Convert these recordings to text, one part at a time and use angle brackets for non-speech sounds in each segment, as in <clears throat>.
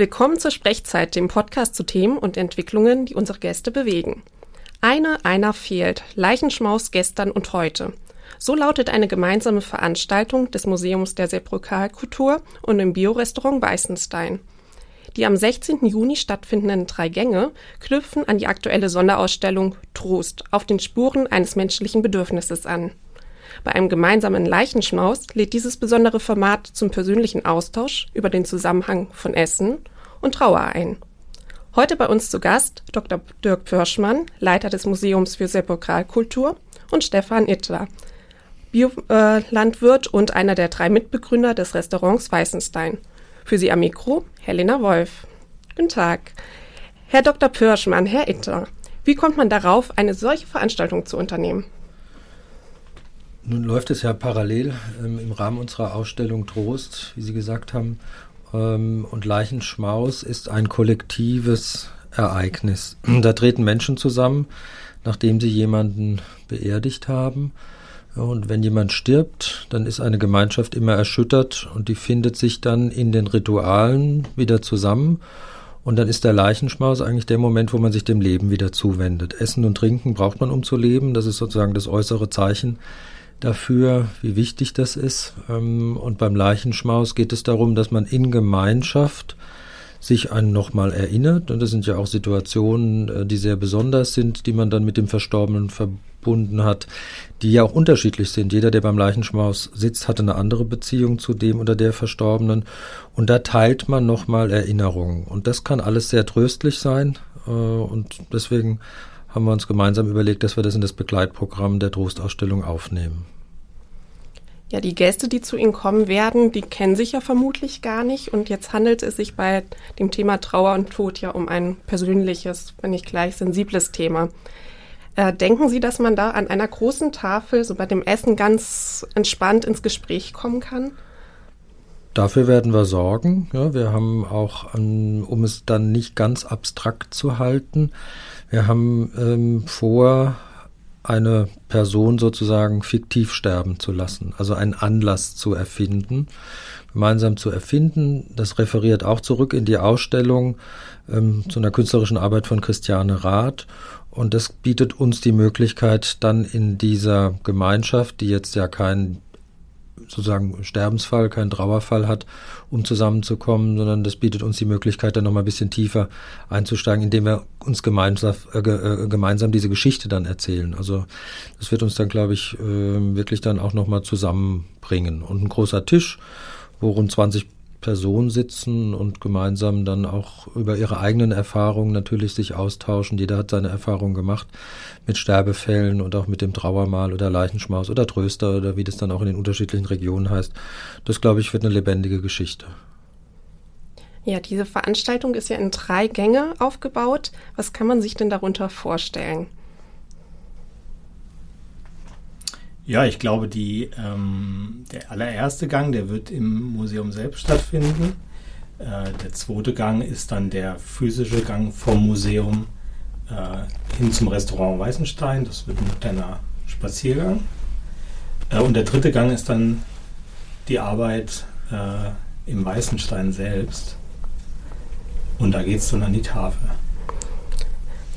Willkommen zur Sprechzeit, dem Podcast zu Themen und Entwicklungen, die unsere Gäste bewegen. Eine, einer fehlt. Leichenschmaus gestern und heute. So lautet eine gemeinsame Veranstaltung des Museums der Sepulkralkultur und im Biorestaurant Weißenstein. Die am 16. Juni stattfindenden drei Gänge knüpfen an die aktuelle Sonderausstellung Trost auf den Spuren eines menschlichen Bedürfnisses an. Bei einem gemeinsamen Leichenschmaus lädt dieses besondere Format zum persönlichen Austausch über den Zusammenhang von Essen und Trauer ein. Heute bei uns zu Gast Dr. Dirk Pörschmann, Leiter des Museums für Sepulkralkultur und Stefan Ittler, Biolandwirt und einer der drei Mitbegründer des Restaurants Weißenstein. Für Sie am Mikro Helena Wolf. Guten Tag. Herr Dr. Pörschmann, Herr Ittler, wie kommt man darauf, eine solche Veranstaltung zu unternehmen? Nun läuft es ja parallel ähm, im Rahmen unserer Ausstellung Trost, wie Sie gesagt haben. Ähm, und Leichenschmaus ist ein kollektives Ereignis. <clears throat> Da treten Menschen zusammen, nachdem sie jemanden beerdigt haben. Und wenn jemand stirbt, dann ist eine Gemeinschaft immer erschüttert und die findet sich dann in den Ritualen wieder zusammen. Und dann ist der Leichenschmaus eigentlich der Moment, wo man sich dem Leben wieder zuwendet. Essen und Trinken braucht man, um zu leben. Das ist sozusagen das äußere Zeichen dafür, wie wichtig das ist. Ähm, und beim Leichenschmaus geht es darum, dass man in Gemeinschaft sich an nochmal erinnert. Und das sind ja auch Situationen, äh, die sehr besonders sind, die man dann mit dem Verstorbenen verbunden hat, die ja auch unterschiedlich sind. Jeder, der beim Leichenschmaus sitzt, hatte eine andere Beziehung zu dem oder der Verstorbenen. Und da teilt man nochmal Erinnerungen. Und das kann alles sehr tröstlich sein. Äh, und deswegen haben wir uns gemeinsam überlegt, dass wir das in das Begleitprogramm der Trostausstellung aufnehmen. Ja, die Gäste, die zu Ihnen kommen werden, die kennen sich ja vermutlich gar nicht. Und jetzt handelt es sich bei dem Thema Trauer und Tod ja um ein persönliches, wenn nicht gleich sensibles Thema. Äh, denken Sie, dass man da an einer großen Tafel, so bei dem Essen, ganz entspannt ins Gespräch kommen kann? Dafür werden wir sorgen. Ja, wir haben auch, um es dann nicht ganz abstrakt zu halten, wir haben ähm, vor, eine Person sozusagen fiktiv sterben zu lassen, also einen Anlass zu erfinden, gemeinsam zu erfinden. Das referiert auch zurück in die Ausstellung ähm, zu einer künstlerischen Arbeit von Christiane Rath. Und das bietet uns die Möglichkeit, dann in dieser Gemeinschaft, die jetzt ja kein sozusagen Sterbensfall, keinen Trauerfall hat, um zusammenzukommen, sondern das bietet uns die Möglichkeit, dann nochmal ein bisschen tiefer einzusteigen, indem wir uns gemeinsam, äh, äh, gemeinsam diese Geschichte dann erzählen. Also das wird uns dann, glaube ich, äh, wirklich dann auch nochmal zusammenbringen. Und ein großer Tisch, wo rund 20 Personen sitzen und gemeinsam dann auch über ihre eigenen Erfahrungen natürlich sich austauschen. Jeder hat seine Erfahrungen gemacht mit Sterbefällen und auch mit dem Trauermal oder Leichenschmaus oder Tröster oder wie das dann auch in den unterschiedlichen Regionen heißt. Das, glaube ich, wird eine lebendige Geschichte. Ja, diese Veranstaltung ist ja in drei Gänge aufgebaut. Was kann man sich denn darunter vorstellen? Ja, ich glaube, die, ähm, der allererste Gang, der wird im Museum selbst stattfinden. Äh, der zweite Gang ist dann der physische Gang vom Museum äh, hin zum Restaurant Weißenstein. Das wird ein moderner Spaziergang. Äh, und der dritte Gang ist dann die Arbeit äh, im Weißenstein selbst. Und da geht es dann an die Tafel.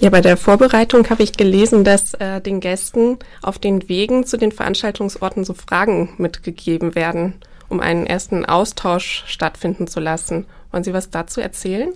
Ja, bei der Vorbereitung habe ich gelesen, dass äh, den Gästen auf den Wegen zu den Veranstaltungsorten so Fragen mitgegeben werden, um einen ersten Austausch stattfinden zu lassen. Wollen Sie was dazu erzählen?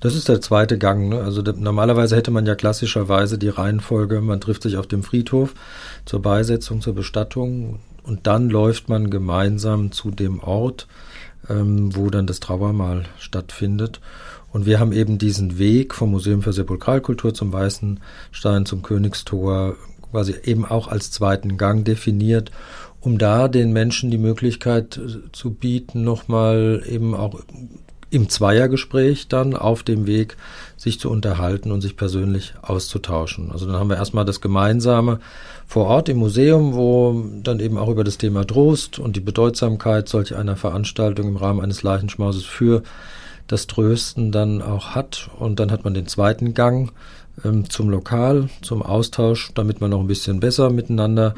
Das ist der zweite Gang. Ne? Also normalerweise hätte man ja klassischerweise die Reihenfolge, man trifft sich auf dem Friedhof zur Beisetzung, zur Bestattung und dann läuft man gemeinsam zu dem Ort, ähm, wo dann das Trauermal stattfindet. Und wir haben eben diesen Weg vom Museum für Sepulkralkultur zum Weißen Stein zum Königstor quasi eben auch als zweiten Gang definiert, um da den Menschen die Möglichkeit äh, zu bieten, nochmal eben auch im Zweiergespräch dann auf dem Weg sich zu unterhalten und sich persönlich auszutauschen. Also dann haben wir erstmal das Gemeinsame vor Ort im Museum, wo dann eben auch über das Thema Trost und die Bedeutsamkeit solch einer Veranstaltung im Rahmen eines Leichenschmauses für das Trösten dann auch hat. Und dann hat man den zweiten Gang ähm, zum Lokal, zum Austausch, damit man noch ein bisschen besser miteinander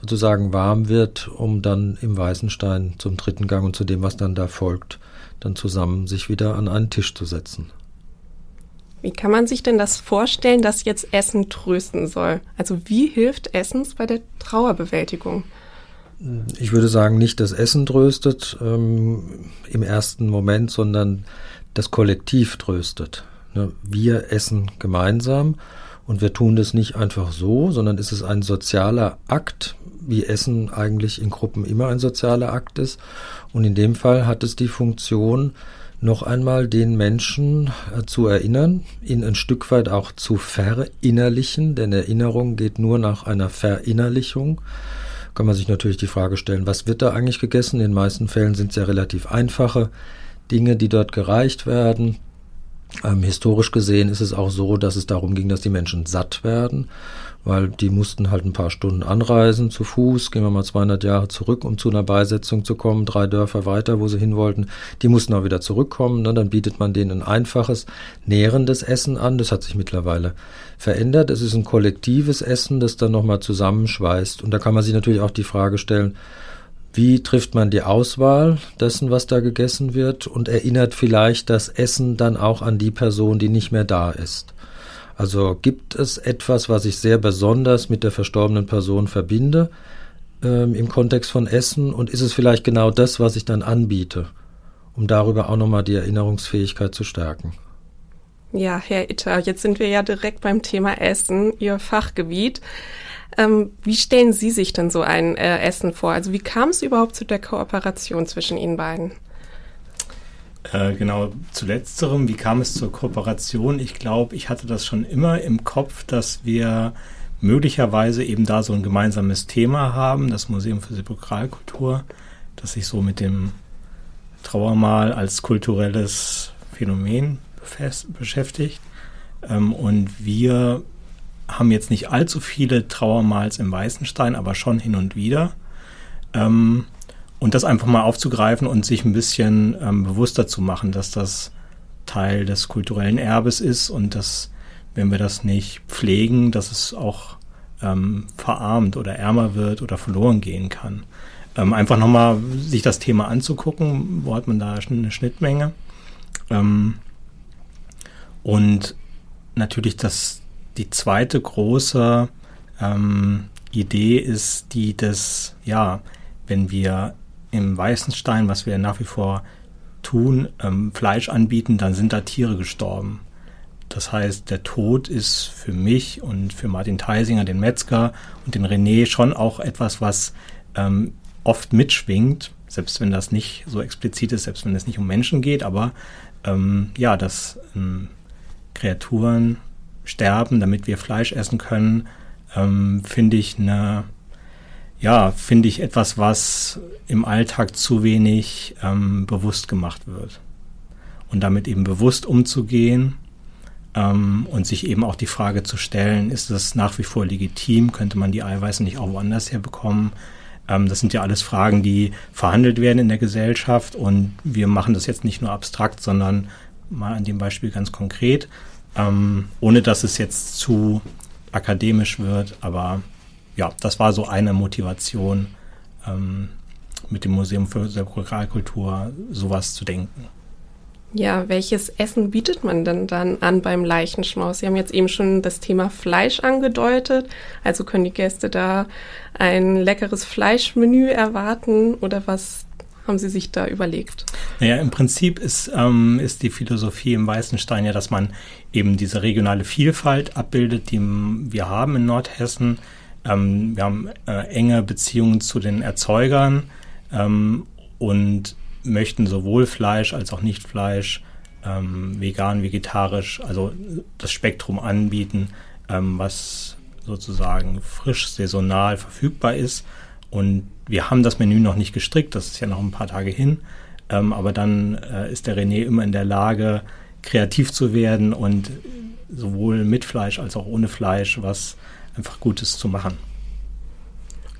sozusagen warm wird, um dann im Weißenstein zum dritten Gang und zu dem, was dann da folgt, dann zusammen sich wieder an einen Tisch zu setzen. Wie kann man sich denn das vorstellen, dass jetzt Essen trösten soll? Also wie hilft Essens bei der Trauerbewältigung? Ich würde sagen, nicht das Essen tröstet ähm, im ersten Moment, sondern das Kollektiv tröstet. Ne? Wir essen gemeinsam und wir tun das nicht einfach so, sondern es ist ein sozialer Akt, wie Essen eigentlich in Gruppen immer ein sozialer Akt ist. Und in dem Fall hat es die Funktion, noch einmal den Menschen äh, zu erinnern, ihn ein Stück weit auch zu verinnerlichen, denn Erinnerung geht nur nach einer Verinnerlichung. Kann man sich natürlich die Frage stellen, was wird da eigentlich gegessen? In den meisten Fällen sind es ja relativ einfache Dinge, die dort gereicht werden. Ähm, historisch gesehen ist es auch so, dass es darum ging, dass die Menschen satt werden weil die mussten halt ein paar Stunden anreisen zu Fuß, gehen wir mal 200 Jahre zurück, um zu einer Beisetzung zu kommen, drei Dörfer weiter, wo sie hin wollten. Die mussten auch wieder zurückkommen, ne? dann bietet man denen ein einfaches, nährendes Essen an. Das hat sich mittlerweile verändert. Es ist ein kollektives Essen, das dann nochmal zusammenschweißt. Und da kann man sich natürlich auch die Frage stellen, wie trifft man die Auswahl dessen, was da gegessen wird und erinnert vielleicht das Essen dann auch an die Person, die nicht mehr da ist? Also gibt es etwas, was ich sehr besonders mit der verstorbenen Person verbinde ähm, im Kontext von Essen und ist es vielleicht genau das, was ich dann anbiete, um darüber auch nochmal die Erinnerungsfähigkeit zu stärken? Ja, Herr Itter, jetzt sind wir ja direkt beim Thema Essen, Ihr Fachgebiet. Ähm, wie stellen Sie sich denn so ein äh, Essen vor? Also wie kam es überhaupt zu der Kooperation zwischen Ihnen beiden? Äh, genau, zu letzterem, wie kam es zur Kooperation? Ich glaube, ich hatte das schon immer im Kopf, dass wir möglicherweise eben da so ein gemeinsames Thema haben, das Museum für Sepulkralkultur, das sich so mit dem Trauermal als kulturelles Phänomen beschäftigt. Ähm, und wir haben jetzt nicht allzu viele Trauermals im Weißenstein, aber schon hin und wieder. Ähm, und das einfach mal aufzugreifen und sich ein bisschen ähm, bewusster zu machen, dass das Teil des kulturellen Erbes ist und dass, wenn wir das nicht pflegen, dass es auch ähm, verarmt oder ärmer wird oder verloren gehen kann. Ähm, einfach nochmal sich das Thema anzugucken, wo hat man da eine Schnittmenge. Ähm, und natürlich das, die zweite große ähm, Idee ist die des, ja, wenn wir im Weißenstein, was wir nach wie vor tun, ähm, Fleisch anbieten, dann sind da Tiere gestorben. Das heißt, der Tod ist für mich und für Martin Theisinger, den Metzger und den René schon auch etwas, was ähm, oft mitschwingt, selbst wenn das nicht so explizit ist, selbst wenn es nicht um Menschen geht, aber ähm, ja, dass ähm, Kreaturen sterben, damit wir Fleisch essen können, ähm, finde ich eine ja, finde ich etwas, was im Alltag zu wenig ähm, bewusst gemacht wird. Und damit eben bewusst umzugehen ähm, und sich eben auch die Frage zu stellen, ist das nach wie vor legitim? Könnte man die Eiweiße nicht auch woanders herbekommen? Ähm, das sind ja alles Fragen, die verhandelt werden in der Gesellschaft und wir machen das jetzt nicht nur abstrakt, sondern mal an dem Beispiel ganz konkret, ähm, ohne dass es jetzt zu akademisch wird, aber ja, das war so eine Motivation, ähm, mit dem Museum für Sakralkultur sowas zu denken. Ja, welches Essen bietet man denn dann an beim Leichenschmaus? Sie haben jetzt eben schon das Thema Fleisch angedeutet. Also können die Gäste da ein leckeres Fleischmenü erwarten oder was haben Sie sich da überlegt? Naja, im Prinzip ist, ähm, ist die Philosophie im Weißenstein ja, dass man eben diese regionale Vielfalt abbildet, die wir haben in Nordhessen ähm, wir haben äh, enge Beziehungen zu den Erzeugern ähm, und möchten sowohl Fleisch als auch Nichtfleisch, ähm, vegan, vegetarisch, also das Spektrum anbieten, ähm, was sozusagen frisch, saisonal verfügbar ist. Und wir haben das Menü noch nicht gestrickt, das ist ja noch ein paar Tage hin. Ähm, aber dann äh, ist der René immer in der Lage, kreativ zu werden und sowohl mit Fleisch als auch ohne Fleisch was einfach Gutes zu machen.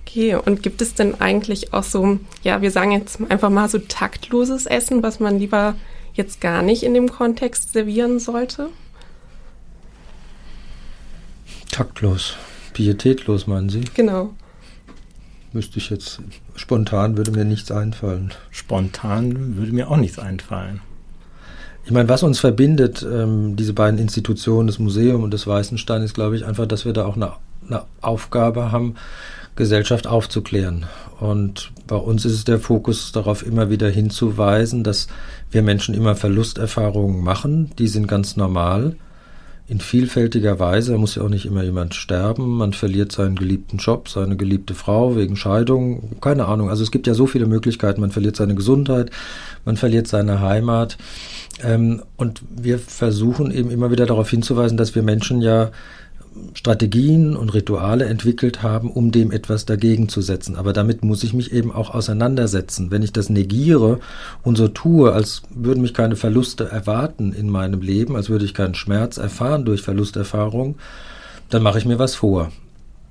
Okay, und gibt es denn eigentlich auch so, ja, wir sagen jetzt einfach mal so taktloses Essen, was man lieber jetzt gar nicht in dem Kontext servieren sollte? Taktlos, pietätlos meinen Sie? Genau. Müsste ich jetzt spontan würde mir nichts einfallen. Spontan würde mir auch nichts einfallen. Ich meine, was uns verbindet, ähm, diese beiden Institutionen, das Museum und das Weißenstein, ist, glaube ich, einfach, dass wir da auch eine, eine Aufgabe haben, Gesellschaft aufzuklären. Und bei uns ist es der Fokus darauf, immer wieder hinzuweisen, dass wir Menschen immer Verlusterfahrungen machen. Die sind ganz normal in vielfältiger Weise. Da muss ja auch nicht immer jemand sterben. Man verliert seinen geliebten Job, seine geliebte Frau wegen Scheidung. Keine Ahnung. Also es gibt ja so viele Möglichkeiten. Man verliert seine Gesundheit, man verliert seine Heimat. Ähm, und wir versuchen eben immer wieder darauf hinzuweisen, dass wir Menschen ja Strategien und Rituale entwickelt haben, um dem etwas dagegen zu setzen. Aber damit muss ich mich eben auch auseinandersetzen. Wenn ich das negiere und so tue, als würden mich keine Verluste erwarten in meinem Leben, als würde ich keinen Schmerz erfahren durch Verlusterfahrung, dann mache ich mir was vor.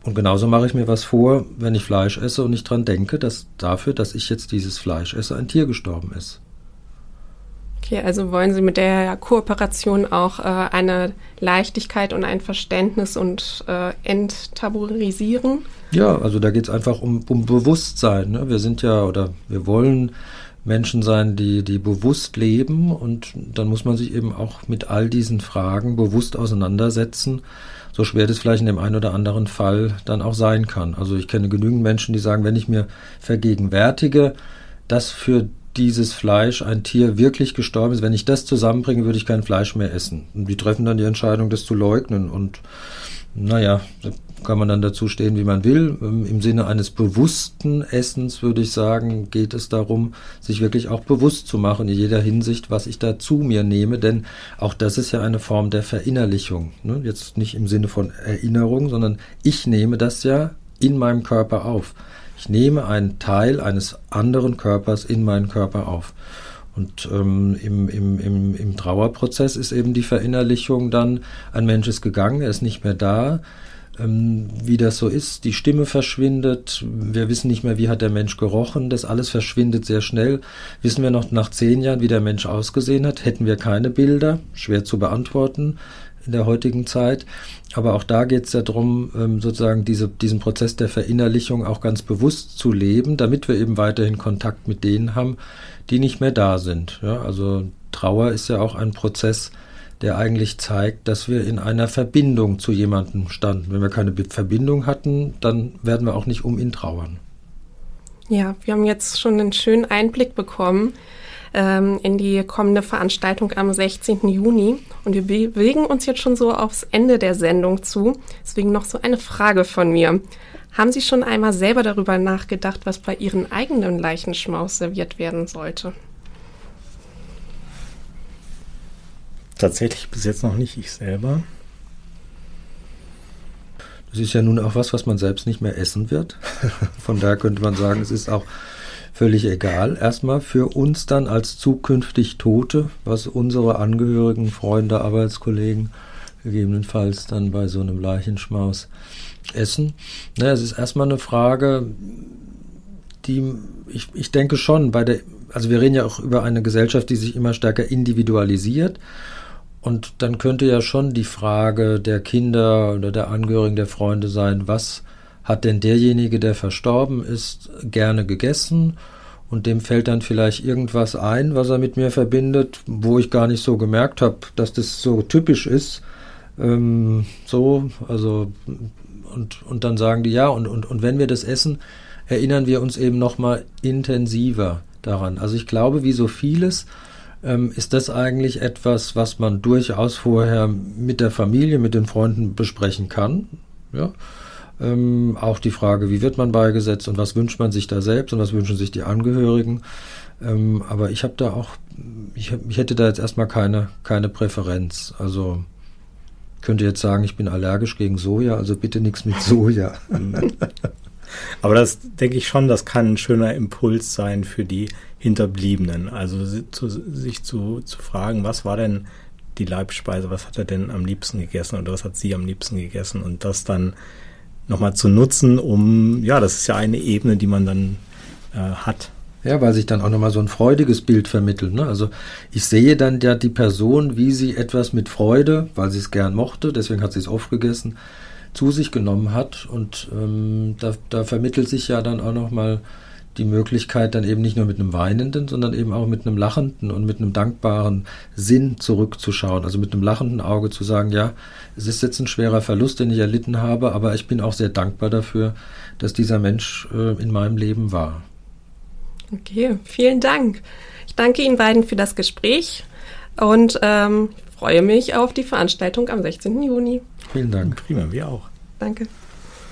Und genauso mache ich mir was vor, wenn ich Fleisch esse und nicht dran denke, dass dafür, dass ich jetzt dieses Fleisch esse, ein Tier gestorben ist. Okay, also wollen Sie mit der Kooperation auch äh, eine Leichtigkeit und ein Verständnis und äh, enttabuisieren? Ja, also da geht es einfach um, um Bewusstsein. Ne? Wir sind ja oder wir wollen Menschen sein, die, die bewusst leben und dann muss man sich eben auch mit all diesen Fragen bewusst auseinandersetzen, so schwer das vielleicht in dem einen oder anderen Fall dann auch sein kann. Also ich kenne genügend Menschen, die sagen, wenn ich mir vergegenwärtige, dass für dieses Fleisch ein Tier wirklich gestorben ist, wenn ich das zusammenbringe, würde ich kein Fleisch mehr essen. Und die treffen dann die Entscheidung, das zu leugnen. Und naja, da kann man dann dazu stehen, wie man will. Ähm, Im Sinne eines bewussten Essens würde ich sagen, geht es darum, sich wirklich auch bewusst zu machen in jeder Hinsicht, was ich da zu mir nehme. Denn auch das ist ja eine Form der Verinnerlichung. Ne? Jetzt nicht im Sinne von Erinnerung, sondern ich nehme das ja in meinem Körper auf. Ich nehme einen Teil eines anderen Körpers in meinen Körper auf. Und ähm, im, im, im, im Trauerprozess ist eben die Verinnerlichung dann, ein Mensch ist gegangen, er ist nicht mehr da. Ähm, wie das so ist, die Stimme verschwindet, wir wissen nicht mehr, wie hat der Mensch gerochen, das alles verschwindet sehr schnell. Wissen wir noch nach zehn Jahren, wie der Mensch ausgesehen hat, hätten wir keine Bilder, schwer zu beantworten in der heutigen Zeit. Aber auch da geht es ja darum, ähm, sozusagen diese, diesen Prozess der Verinnerlichung auch ganz bewusst zu leben, damit wir eben weiterhin Kontakt mit denen haben, die nicht mehr da sind. Ja, also Trauer ist ja auch ein Prozess, der eigentlich zeigt, dass wir in einer Verbindung zu jemandem standen. Wenn wir keine Verbindung hatten, dann werden wir auch nicht um ihn trauern. Ja, wir haben jetzt schon einen schönen Einblick bekommen ähm, in die kommende Veranstaltung am 16. Juni. Und wir bewegen uns jetzt schon so aufs Ende der Sendung zu. Deswegen noch so eine Frage von mir. Haben Sie schon einmal selber darüber nachgedacht, was bei Ihren eigenen Leichenschmaus serviert werden sollte? Tatsächlich bis jetzt noch nicht ich selber. Das ist ja nun auch was, was man selbst nicht mehr essen wird. <laughs> Von daher könnte man sagen, es ist auch völlig egal. Erstmal für uns dann als zukünftig Tote, was unsere Angehörigen, Freunde, Arbeitskollegen gegebenenfalls dann bei so einem Leichenschmaus essen. Naja, es ist erstmal eine Frage, die ich, ich denke schon bei der, also wir reden ja auch über eine Gesellschaft, die sich immer stärker individualisiert. Und dann könnte ja schon die Frage der Kinder oder der Angehörigen, der Freunde sein, was hat denn derjenige, der verstorben ist, gerne gegessen und dem fällt dann vielleicht irgendwas ein, was er mit mir verbindet, wo ich gar nicht so gemerkt habe, dass das so typisch ist. Ähm, so, also und, und dann sagen die ja, und, und, und wenn wir das essen, erinnern wir uns eben nochmal intensiver daran. Also ich glaube, wie so vieles, ähm, ist das eigentlich etwas, was man durchaus vorher mit der Familie, mit den Freunden besprechen kann. Ja? Ähm, auch die Frage, wie wird man beigesetzt und was wünscht man sich da selbst und was wünschen sich die Angehörigen. Ähm, aber ich habe da auch, ich, ich, hätte da jetzt erstmal keine, keine Präferenz. Also könnte jetzt sagen, ich bin allergisch gegen Soja, also bitte nichts mit Soja. <laughs> aber das denke ich schon, das kann ein schöner Impuls sein für die Hinterbliebenen. Also zu, sich zu, zu fragen, was war denn die Leibspeise, was hat er denn am liebsten gegessen oder was hat sie am liebsten gegessen und das dann nochmal zu nutzen, um, ja, das ist ja eine Ebene, die man dann äh, hat. Ja, weil sich dann auch nochmal so ein freudiges Bild vermittelt. Ne? Also ich sehe dann ja die Person, wie sie etwas mit Freude, weil sie es gern mochte, deswegen hat sie es aufgegessen, zu sich genommen hat. Und ähm, da, da vermittelt sich ja dann auch nochmal die Möglichkeit, dann eben nicht nur mit einem weinenden, sondern eben auch mit einem lachenden und mit einem dankbaren Sinn zurückzuschauen. Also mit einem lachenden Auge zu sagen, ja, es ist jetzt ein schwerer Verlust, den ich erlitten habe, aber ich bin auch sehr dankbar dafür, dass dieser Mensch äh, in meinem Leben war. Okay, vielen Dank. Ich danke Ihnen beiden für das Gespräch und ähm, freue mich auf die Veranstaltung am 16. Juni. Vielen Dank. Prima, wir auch. Danke.